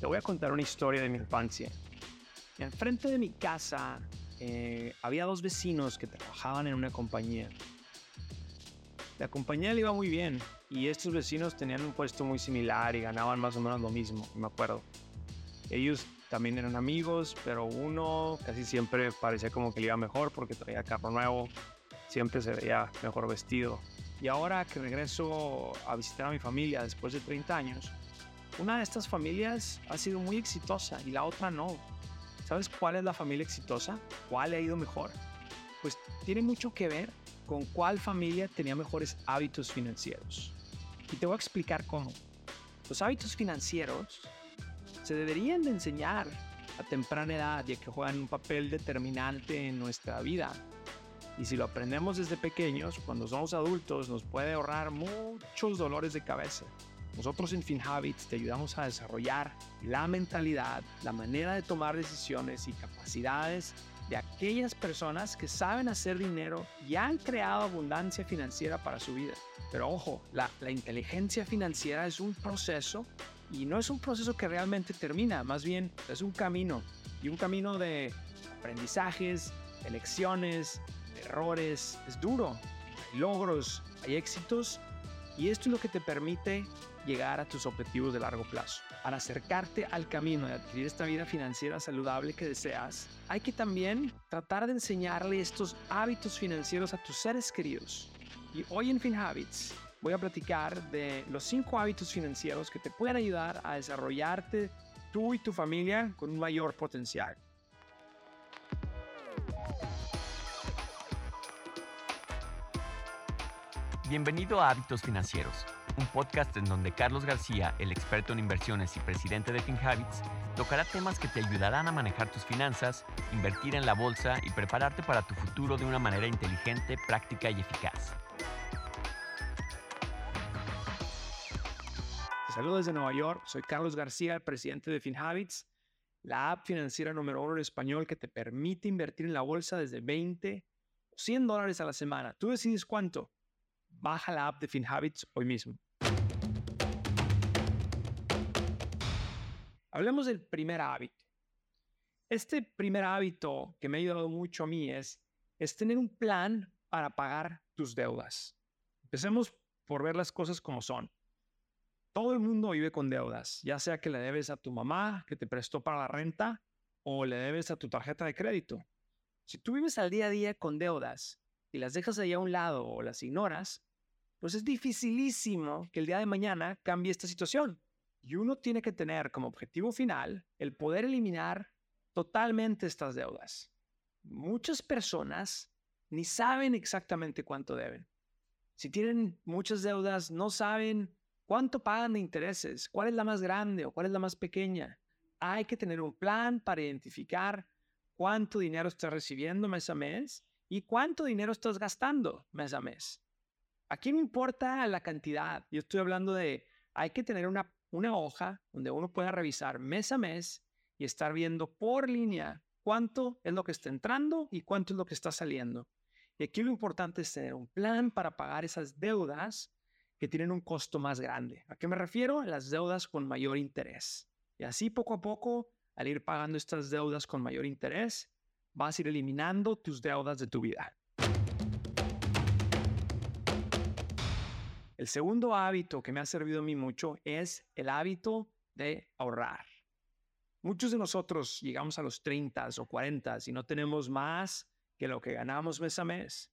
Te voy a contar una historia de mi infancia. Enfrente de mi casa eh, había dos vecinos que trabajaban en una compañía. La compañía le iba muy bien y estos vecinos tenían un puesto muy similar y ganaban más o menos lo mismo, me acuerdo. Ellos también eran amigos, pero uno casi siempre parecía como que le iba mejor porque traía carro nuevo, siempre se veía mejor vestido. Y ahora que regreso a visitar a mi familia después de 30 años, una de estas familias ha sido muy exitosa y la otra no. ¿Sabes cuál es la familia exitosa? ¿Cuál ha ido mejor? Pues tiene mucho que ver con cuál familia tenía mejores hábitos financieros. Y te voy a explicar cómo. Los hábitos financieros se deberían de enseñar a temprana edad ya que juegan un papel determinante en nuestra vida. Y si lo aprendemos desde pequeños, cuando somos adultos nos puede ahorrar muchos dolores de cabeza. Nosotros en FinHabits te ayudamos a desarrollar la mentalidad, la manera de tomar decisiones y capacidades de aquellas personas que saben hacer dinero y han creado abundancia financiera para su vida. Pero ojo, la, la inteligencia financiera es un proceso y no es un proceso que realmente termina, más bien es un camino y un camino de aprendizajes, elecciones, errores, es duro, hay logros, hay éxitos y esto es lo que te permite llegar a tus objetivos de largo plazo. Para acercarte al camino de adquirir esta vida financiera saludable que deseas, hay que también tratar de enseñarle estos hábitos financieros a tus seres queridos. Y hoy en FinHabits voy a platicar de los cinco hábitos financieros que te pueden ayudar a desarrollarte tú y tu familia con un mayor potencial. Bienvenido a Hábitos Financieros, un podcast en donde Carlos García, el experto en inversiones y presidente de FinHabits, tocará temas que te ayudarán a manejar tus finanzas, invertir en la bolsa y prepararte para tu futuro de una manera inteligente, práctica y eficaz. Te saludo desde Nueva York, soy Carlos García, el presidente de FinHabits, la app financiera número uno en español que te permite invertir en la bolsa desde 20 o 100 dólares a la semana. Tú decides cuánto baja la app de FinHabits hoy mismo. Hablemos del primer hábito. Este primer hábito que me ha ayudado mucho a mí es, tener un plan para pagar tus deudas. Empecemos por ver las cosas como son. Todo el mundo vive con deudas, ya sea que le debes a tu mamá que te prestó para la renta o le debes a tu tarjeta de crédito. Si tú vives al día a día con deudas y las dejas ahí a un lado o las ignoras, pues es dificilísimo que el día de mañana cambie esta situación. Y uno tiene que tener como objetivo final el poder eliminar totalmente estas deudas. Muchas personas ni saben exactamente cuánto deben. Si tienen muchas deudas, no saben cuánto pagan de intereses, cuál es la más grande o cuál es la más pequeña. Hay que tener un plan para identificar cuánto dinero estás recibiendo mes a mes y cuánto dinero estás gastando mes a mes. Aquí no importa la cantidad. Yo estoy hablando de, hay que tener una, hoja donde uno pueda revisar mes a mes y estar viendo por línea cuánto es lo que está entrando y cuánto es lo que está saliendo. Y aquí lo importante es tener un plan para pagar esas deudas que tienen un costo más grande. ¿A qué me refiero? Las deudas con mayor interés. Y así poco a poco, al ir pagando estas deudas con mayor interés, vas a ir eliminando tus deudas de tu vida. El segundo hábito que me ha servido a mí mucho es el hábito de ahorrar. Muchos de nosotros llegamos a los 30 o 40 y no tenemos más que lo que ganamos mes a mes.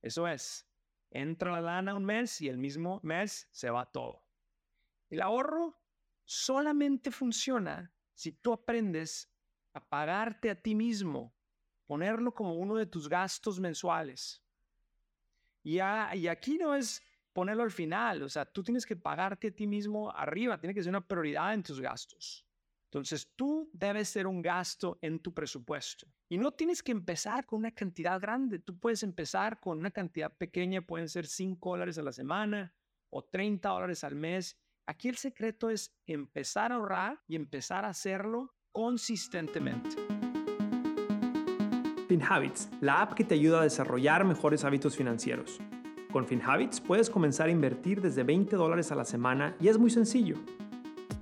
Eso es, entra la lana un mes y el mismo mes se va todo. El ahorro solamente funciona si tú aprendes a pagarte a ti mismo, ponerlo como uno de tus gastos mensuales. Y, y aquí no es ponerlo al final. O sea, tú tienes que pagarte a ti mismo arriba, tiene que ser una prioridad en tus gastos. Entonces, tú debes ser un gasto en tu presupuesto. Y no tienes que empezar con una cantidad grande. Tú puedes empezar con una cantidad pequeña, pueden ser 5 dólares a la semana o 30 dólares al mes. Aquí el secreto es empezar a ahorrar y empezar a hacerlo consistentemente. FinHabits, la app que te ayuda a desarrollar mejores hábitos financieros. Con FinHabits puedes comenzar a invertir desde 20 dólares a la semana y es muy sencillo.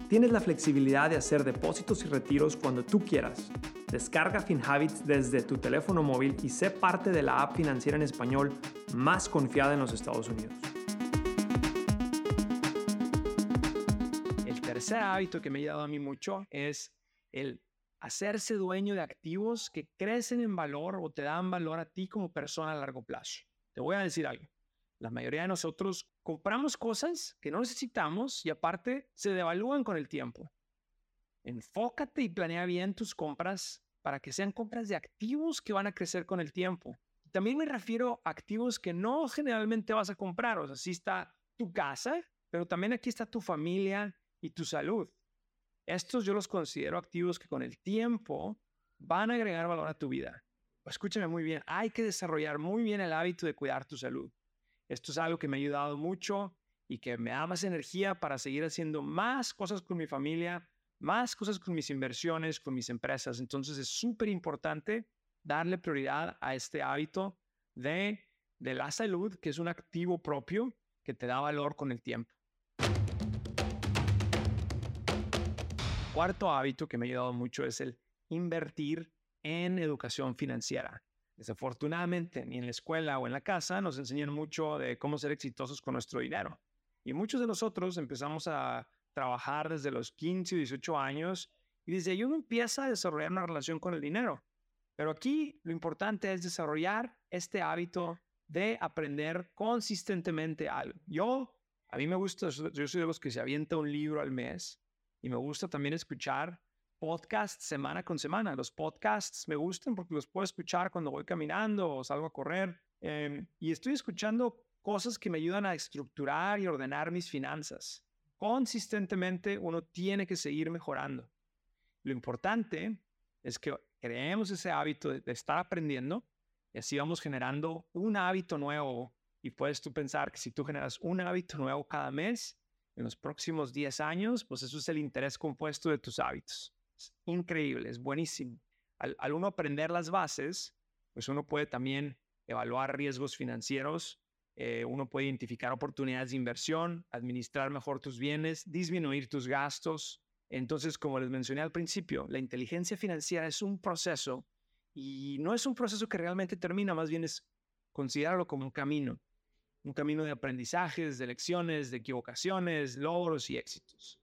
Tienes la flexibilidad de hacer depósitos y retiros cuando tú quieras. Descarga FinHabits desde tu teléfono móvil y sé parte de la app financiera en español más confiada en los Estados Unidos. El tercer hábito que me ha ayudado a mí mucho es el hacerse dueño de activos que crecen en valor o te dan valor a ti como persona a largo plazo. Te voy a decir algo. La mayoría de nosotros compramos cosas que no necesitamos y aparte se devalúan con el tiempo. Enfócate y planea bien tus compras para que sean compras de activos que van a crecer con el tiempo. También me refiero a activos que no generalmente vas a comprar. O sea, sí está tu casa, pero también aquí está tu familia y tu salud. Estos yo los considero activos que con el tiempo van a agregar valor a tu vida. Escúchame muy bien, hay que desarrollar muy bien el hábito de cuidar tu salud. Esto es algo que me ha ayudado mucho y que me da más energía para seguir haciendo más cosas con mi familia, más cosas con mis inversiones, con mis empresas. Entonces es súper importante darle prioridad a este hábito de, de la salud, que es un activo propio que te da valor con el tiempo. Cuarto hábito que me ha ayudado mucho es el invertir en educación financiera. Desafortunadamente, ni en la escuela o en la casa nos enseñan mucho de cómo ser exitosos con nuestro dinero. Y muchos de nosotros empezamos a trabajar desde los 15 o 18 años y desde ahí uno empieza a desarrollar una relación con el dinero. Pero aquí lo importante es desarrollar este hábito de aprender consistentemente algo. Yo, a mí me gusta, yo soy de los que se avienta un libro al mes y me gusta también escuchar podcast semana con semana. Los podcasts me gustan porque los puedo escuchar cuando voy caminando o salgo a correr. Em, y estoy escuchando cosas que me ayudan a estructurar y ordenar mis finanzas. Consistentemente uno tiene que seguir mejorando. Lo importante es que creemos ese hábito de, de estar aprendiendo y así vamos generando un hábito nuevo. Y puedes tú pensar que si tú generas un hábito nuevo cada mes, en los próximos 10 años, pues eso es el interés compuesto de tus hábitos increíble, es buenísimo. Al, uno aprender las bases, pues uno puede también evaluar riesgos financieros, eh, uno puede identificar oportunidades de inversión, administrar mejor tus bienes, disminuir tus gastos. Entonces, como les mencioné al principio, la inteligencia financiera es un proceso y no es un proceso que realmente termina, más bien es considerarlo como un camino, un camino de aprendizajes, de lecciones, de equivocaciones, logros y éxitos.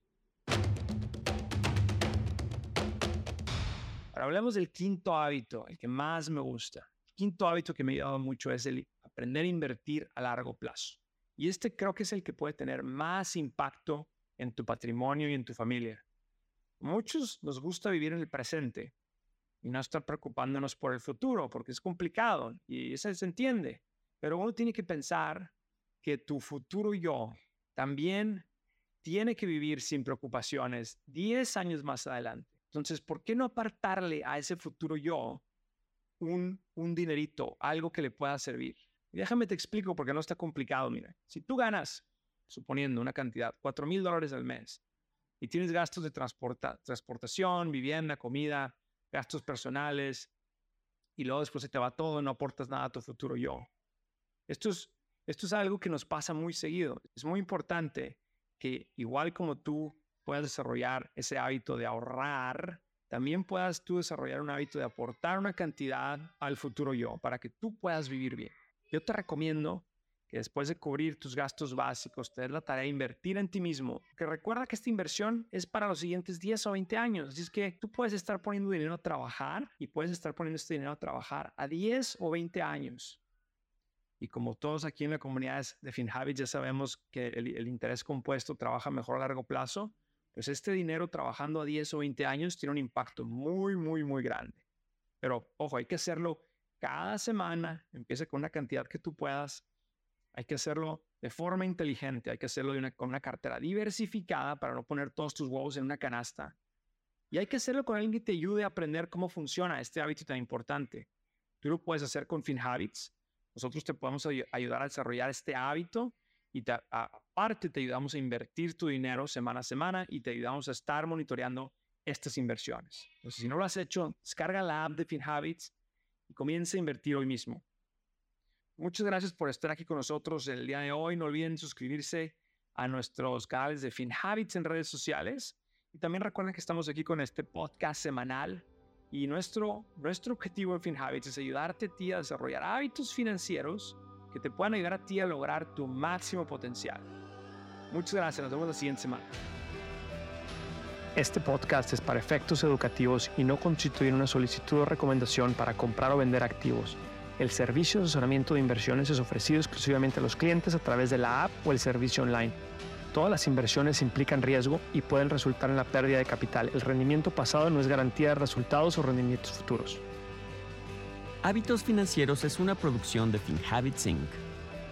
Ahora hablemos del quinto hábito, el que más me gusta. El quinto hábito que me ha ayudado mucho es el aprender a invertir a largo plazo. Y este creo que es el que puede tener más impacto en tu patrimonio y en tu familia. Muchos nos gusta vivir en el presente y no estar preocupándonos por el futuro, porque es complicado y eso se entiende. Pero uno tiene que pensar que tu futuro yo también tiene que vivir sin preocupaciones 10 años más adelante. Entonces, ¿por qué no apartarle a ese futuro yo un, un dinerito, algo que le pueda servir? déjame te explico porque no está complicado, mira. Si tú ganas, suponiendo una cantidad, 4 mil dólares al mes, y tienes gastos de transporta, transportación, vivienda, comida, gastos personales, y luego después se te va todo, no aportas nada a tu futuro yo. Esto es, esto es algo que nos pasa muy seguido. Es muy importante que igual como tú puedas desarrollar ese hábito de ahorrar, también puedas tú desarrollar un hábito de aportar una cantidad al futuro yo para que tú puedas vivir bien. Yo te recomiendo que después de cubrir tus gastos básicos, te des la tarea de invertir en ti mismo. Que recuerda que esta inversión es para los siguientes 10 o 20 años. Así es que tú puedes estar poniendo dinero a trabajar y puedes estar poniendo este dinero a trabajar a 10 o 20 años. Y como todos aquí en la comunidad de FinHabit ya sabemos que el, el interés compuesto trabaja mejor a largo plazo, pues este dinero trabajando a 10 o 20 años tiene un impacto muy, muy, muy grande. Pero ojo, hay que hacerlo cada semana, empieza con una cantidad que tú puedas, hay que hacerlo de forma inteligente, hay que hacerlo con una cartera diversificada para no poner todos tus huevos en una canasta. Y hay que hacerlo con alguien que te ayude a aprender cómo funciona este hábito tan importante. Tú lo puedes hacer con FinHabits. Nosotros te podemos ayudar a desarrollar este hábito y aparte te ayudamos a invertir tu dinero semana a semana y te ayudamos a estar monitoreando estas inversiones. Entonces, si no lo has hecho, descarga la app de FinHabits y comienza a invertir hoy mismo. Muchas gracias por estar aquí con nosotros el día de hoy. No olviden suscribirse a nuestros canales de FinHabits en redes sociales Y también recuerden que estamos aquí con este podcast semanal y nuestro, nuestro objetivo en FinHabits es ayudarte a ti a desarrollar hábitos financieros que te puedan ayudar a ti a lograr tu máximo potencial. Muchas gracias, nos vemos la siguiente semana. Este podcast es para efectos educativos y no constituye una solicitud o recomendación para comprar o vender activos. El servicio de asesoramiento de inversiones es ofrecido exclusivamente a los clientes a través de la app o el servicio online. Todas las inversiones implican riesgo y pueden resultar en la pérdida de capital. El rendimiento pasado no es garantía de resultados o rendimientos futuros. Hábitos Financieros es una producción de FinHabits Inc.,